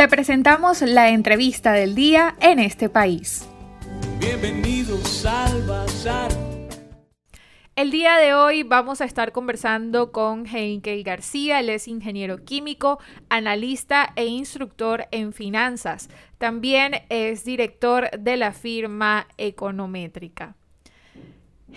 Te presentamos la entrevista del día en este país. Bienvenidos al Bazar. El día de hoy vamos a estar conversando con Heinkel García, él es ingeniero químico, analista e instructor en finanzas. También es director de la firma Econométrica.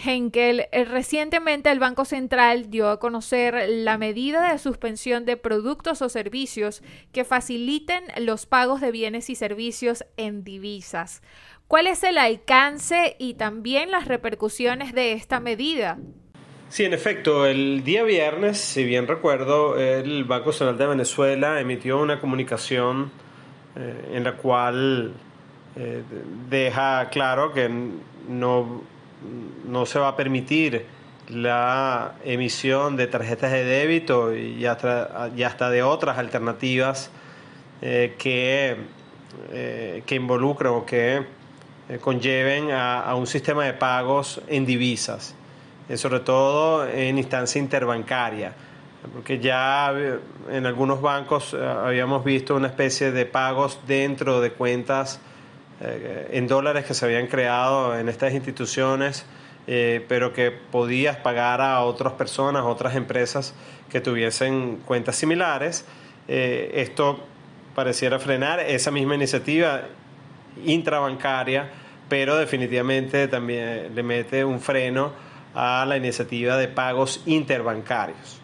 Henkel, eh, recientemente el Banco Central dio a conocer la medida de suspensión de productos o servicios que faciliten los pagos de bienes y servicios en divisas. ¿Cuál es el alcance y también las repercusiones de esta medida? Sí, en efecto, el día viernes, si bien recuerdo, el Banco Central de Venezuela emitió una comunicación eh, en la cual eh, deja claro que no no se va a permitir la emisión de tarjetas de débito y hasta, hasta de otras alternativas eh, que, eh, que involucren o que eh, conlleven a, un sistema de pagos en divisas, sobre todo en instancia interbancaria, porque ya en algunos bancos habíamos visto una especie de pagos dentro de cuentas eh, en dólares que se habían creado en estas instituciones, eh, pero que podías pagar a otras personas, otras empresas que tuviesen cuentas similares. Eh, esto pareciera frenar esa misma iniciativa intrabancaria, pero definitivamente también le mete un freno a la iniciativa de pagos interbancarios.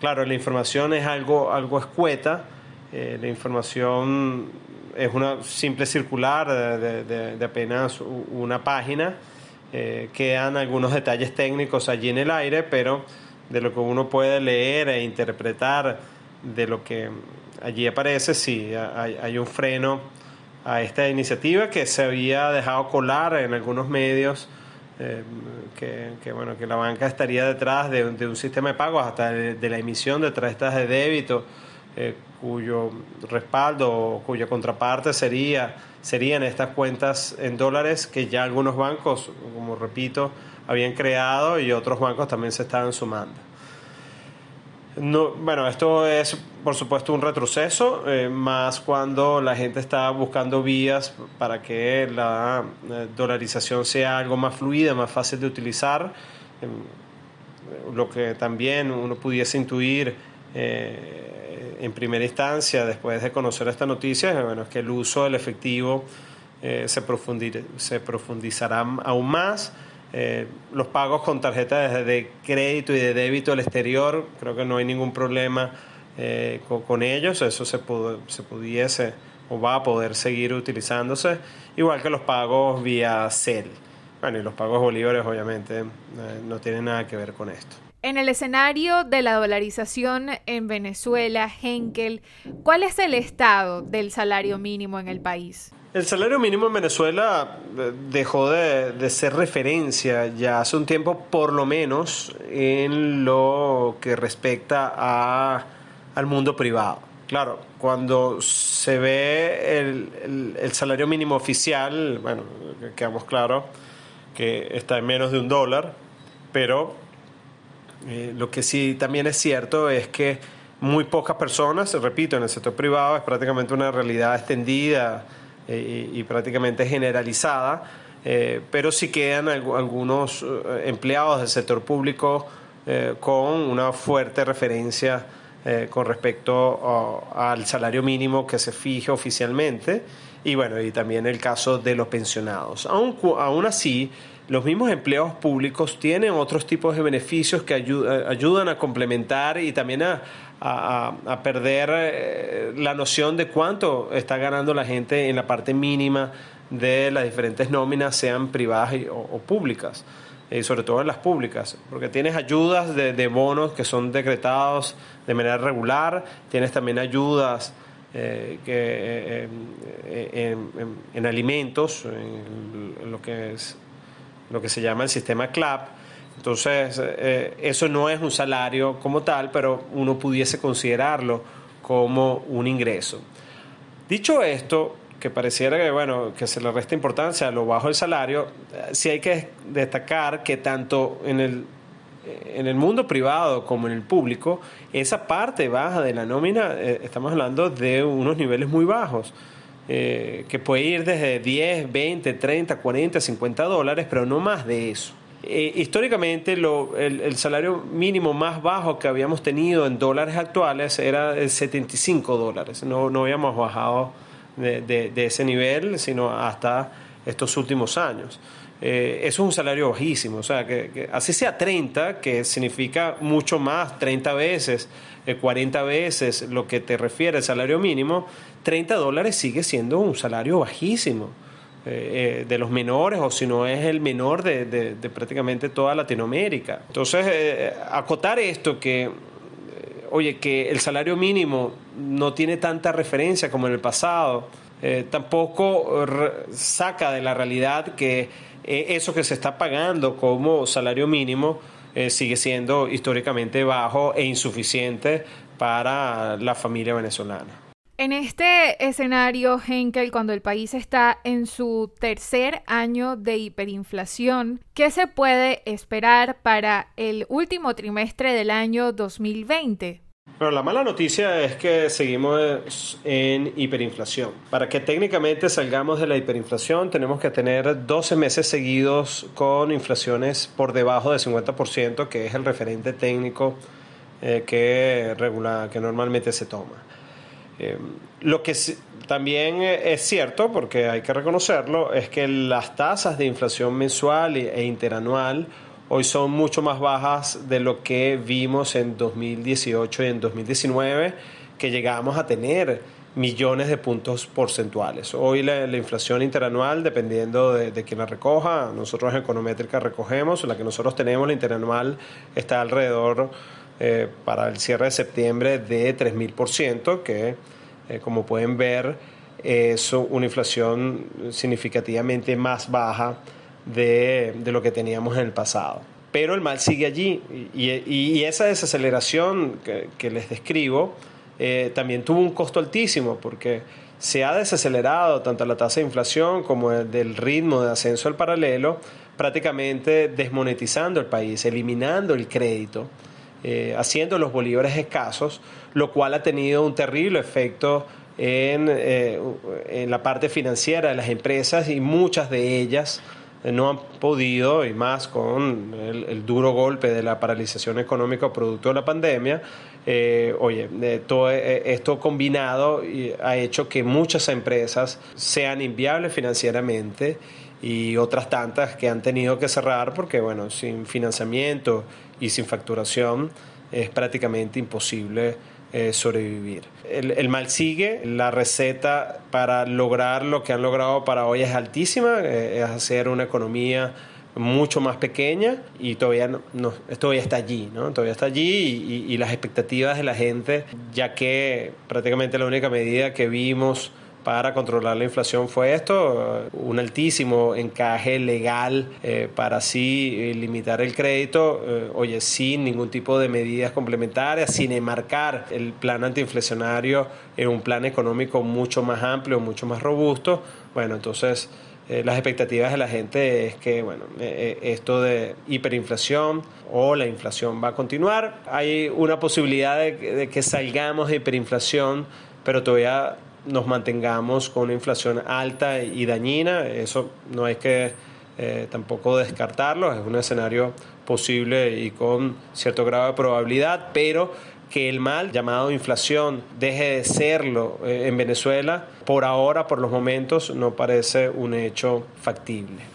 claro, la información es algo, algo escueta, la información es una simple circular de, apenas una página. Eh, quedan algunos detalles técnicos allí en el aire, pero de lo que uno puede leer e interpretar de lo que allí aparece, sí, hay, un freno a esta iniciativa que se había dejado colar en algunos medios. Eh, que, bueno, que la banca estaría detrás de, un sistema de pagos, hasta de, la emisión de tarjetas de débito, eh, cuyo respaldo o cuya contraparte sería, serían estas cuentas en dólares que ya algunos bancos, como repito, habían creado y otros bancos también se estaban sumando. No, bueno, esto es por supuesto un retroceso, eh, más cuando la gente está buscando vías para que la eh, dolarización sea algo más fluida, más fácil de utilizar, em, lo que también uno pudiese intuir eh, en primera instancia, después de conocer esta noticia, bueno, es que el uso del efectivo eh, se, se profundizará aún más. Eh, los pagos con tarjetas de crédito y de débito al exterior, creo que no hay ningún problema eh, con, ellos, eso se, se pudiese o va a poder seguir utilizándose, igual que los pagos vía CEL. Bueno, y los pagos bolívares obviamente no tienen nada que ver con esto. En el escenario de la dolarización en Venezuela, Henkel, ¿cuál es el estado del salario mínimo en el país? El salario mínimo en Venezuela eh, dejó de, ser referencia ya hace un tiempo, por lo menos en lo que respecta a, al mundo privado. Claro, cuando se ve el, el salario mínimo oficial, bueno, quedamos claro que está en menos de un dólar, pero eh, lo que sí también es cierto es que muy pocas personas, repito, en el sector privado es prácticamente una realidad extendida eh, y, prácticamente generalizada, eh, pero sí quedan algunos empleados del sector público con una fuerte referencia con respecto al salario mínimo que se fije oficialmente y bueno, y también el caso de los pensionados. Aún, aún así, los mismos empleados públicos tienen otros tipos de beneficios que eh, ayudan a complementar y también a, perder eh, la noción de cuánto está ganando la gente en la parte mínima de las diferentes nóminas, sean privadas o, públicas, y sobre todo en las públicas, porque tienes ayudas de, bonos que son decretados de manera regular, tienes también ayudas eh, que, en, alimentos, en lo que es lo que se llama el sistema CLAP. Entonces, eh, eso no es un salario como tal, pero uno pudiese considerarlo como un ingreso. Dicho esto, que pareciera que, bueno, que se le resta importancia a lo bajo del salario, eh, sí hay que destacar que tanto en el en el mundo privado como en el público, esa parte baja de la nómina, estamos hablando de unos niveles muy bajos. Que puede ir desde 10, 20, 30, 40, 50 dólares, pero no más de eso. Eh, históricamente lo, el, salario mínimo más bajo que habíamos tenido en dólares actuales era 75 dólares. No, no habíamos bajado de, de, ese nivel, sino hasta estos últimos años. Eh, eso es un salario bajísimo, o sea, que, así sea 30, que significa mucho más, 30 veces, 40 eh, veces lo que te refiere el salario mínimo, 30 dólares sigue siendo un salario bajísimo. Eh, eh, de los menores o si no es el menor de, prácticamente toda Latinoamérica. Entonces, eh, acotar esto que, oye, que el salario mínimo no tiene tanta referencia como en el pasado, tampoco saca de la realidad que eso que se está pagando como salario mínimo sigue siendo históricamente bajo e insuficiente para la familia venezolana. En este escenario, Henkel, cuando el país está en su tercer año de hiperinflación, ¿qué se puede esperar para el último trimestre del año 2020? Pero la mala noticia es que seguimos en hiperinflación. Para que técnicamente salgamos de la hiperinflación tenemos que tener 12 meses seguidos con inflaciones por debajo del 50%, que es el referente técnico eh, que, regula, que normalmente se toma. Eh, lo que también es cierto, porque hay que reconocerlo, es que las tasas de inflación mensual e interanual hoy son mucho más bajas de lo que vimos en 2018 y en 2019, que llegamos a tener millones de puntos porcentuales. Hoy la, inflación interanual, dependiendo de, de, quién la recoja, nosotros en Econométrica recogemos, la que nosotros tenemos, la interanual, está alrededor eh, para el cierre de septiembre de 3.000%, que eh, como pueden ver es una inflación significativamente más baja de, lo que teníamos en el pasado. Pero el mal sigue allí y, esa desaceleración que, les describo eh, también tuvo un costo altísimo porque se ha desacelerado tanto la tasa de inflación como el ritmo de ascenso al paralelo, prácticamente desmonetizando el país, eliminando el crédito. Eh, haciendo los bolívares escasos, lo cual ha tenido un terrible efecto en, eh, en la parte financiera de las empresas y muchas de ellas no han podido, y más con el, duro golpe de la paralización económica producto de la pandemia, eh, oye, todo esto combinado ha hecho que muchas empresas sean inviables financieramente y otras tantas que han tenido que cerrar porque, bueno, sin financiamiento y sin facturación es prácticamente imposible eh, sobrevivir. El, mal sigue, la receta para lograr lo que han logrado para hoy es altísima, eh, es hacer una economía mucho más pequeña y todavía, no, todavía está allí, ¿no? todavía está allí y las expectativas de la gente, ya que prácticamente la única medida que vimos para controlar la inflación fue esto, un altísimo encaje legal eh, para así eh, limitar el crédito, eh, oye, sin ningún tipo de medidas complementarias, sin enmarcar el plan antiinflacionario en un plan económico mucho más amplio, mucho más robusto. Bueno, entonces las expectativas de la gente es que, bueno, esto de hiperinflación o la inflación va a continuar. Hay una posibilidad de que salgamos de hiperinflación, pero todavía nos mantengamos con una inflación alta y dañina. Eso no hay que eh, tampoco descartarlo, es un escenario posible y con cierto grado de probabilidad, pero que el mal llamado inflación deje de serlo eh, en Venezuela, por ahora, por los momentos, no parece un hecho factible.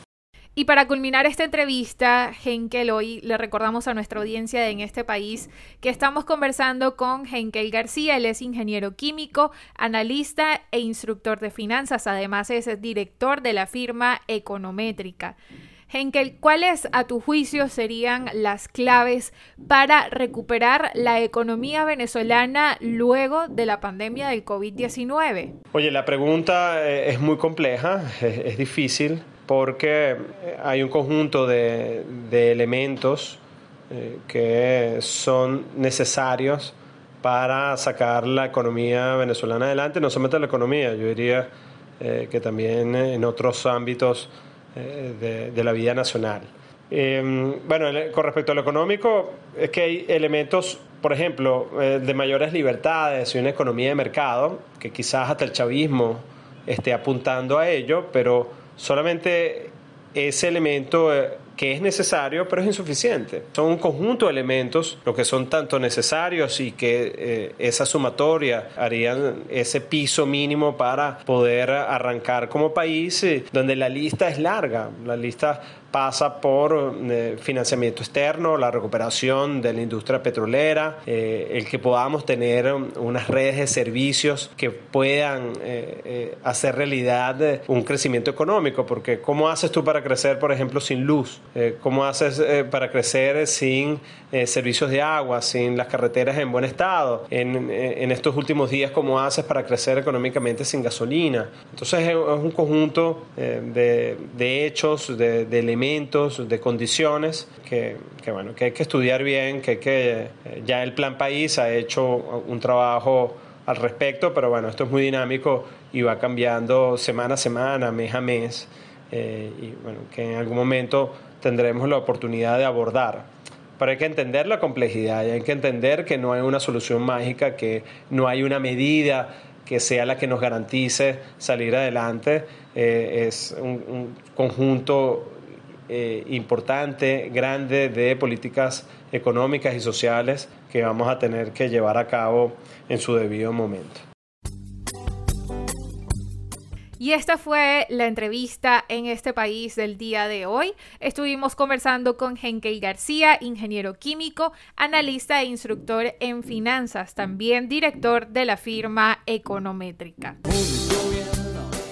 Y para culminar esta entrevista, Henkel, hoy le recordamos a nuestra audiencia en este país que estamos conversando con Henkel García. Él es ingeniero químico, analista e instructor de finanzas. Además, es director de la firma Econométrica. Henkel, ¿cuáles a tu juicio serían las claves para recuperar la economía venezolana luego de la pandemia del COVID-19? Oye, la pregunta eh, es muy compleja, es difícil porque hay un conjunto de, elementos eh, que son necesarios para sacar la economía venezolana adelante, no solamente la economía, yo diría eh, que también en otros ámbitos eh, de, la vida nacional. Em, bueno, con respecto a lo económico, es que hay elementos, por ejemplo, eh, de mayores libertades y una economía de mercado, que quizás hasta el chavismo esté apuntando a ello, pero solamente ese elemento eh, que es necesario, pero es insuficiente. Son un conjunto de elementos, lo que son tanto necesarios y que eh, esa sumatoria harían ese piso mínimo para poder arrancar como país, donde la lista es larga. La lista pasa por eh, financiamiento externo, la recuperación de la industria petrolera, eh, el que podamos tener unas redes de servicios que puedan eh, hacer realidad un crecimiento económico, porque ¿cómo haces tú para crecer, por ejemplo, sin luz? ¿Cómo haces para crecer sin servicios de agua, sin las carreteras en buen estado? En, en, estos últimos días, ¿cómo haces para crecer económicamente sin gasolina? Entonces es, un conjunto de, de, hechos, de, de elementos de condiciones que, bueno, que hay que estudiar bien, que, que eh, ya el Plan País ha hecho un trabajo al respecto, pero bueno, esto es muy dinámico y va cambiando semana a semana, mes a mes, eh, y bueno, que en algún momento tendremos la oportunidad de abordar. Pero hay que entender la complejidad y hay que entender que no hay una solución mágica, que no hay una medida que sea la que nos garantice salir adelante. Eh, es un, un conjunto eh, importante, grande de políticas económicas y sociales que vamos a tener que llevar a cabo en su debido momento. Y esta fue la entrevista en este país del día de hoy. Estuvimos conversando con Henkei García, ingeniero químico, analista e instructor en finanzas, también director de la firma Econométrica.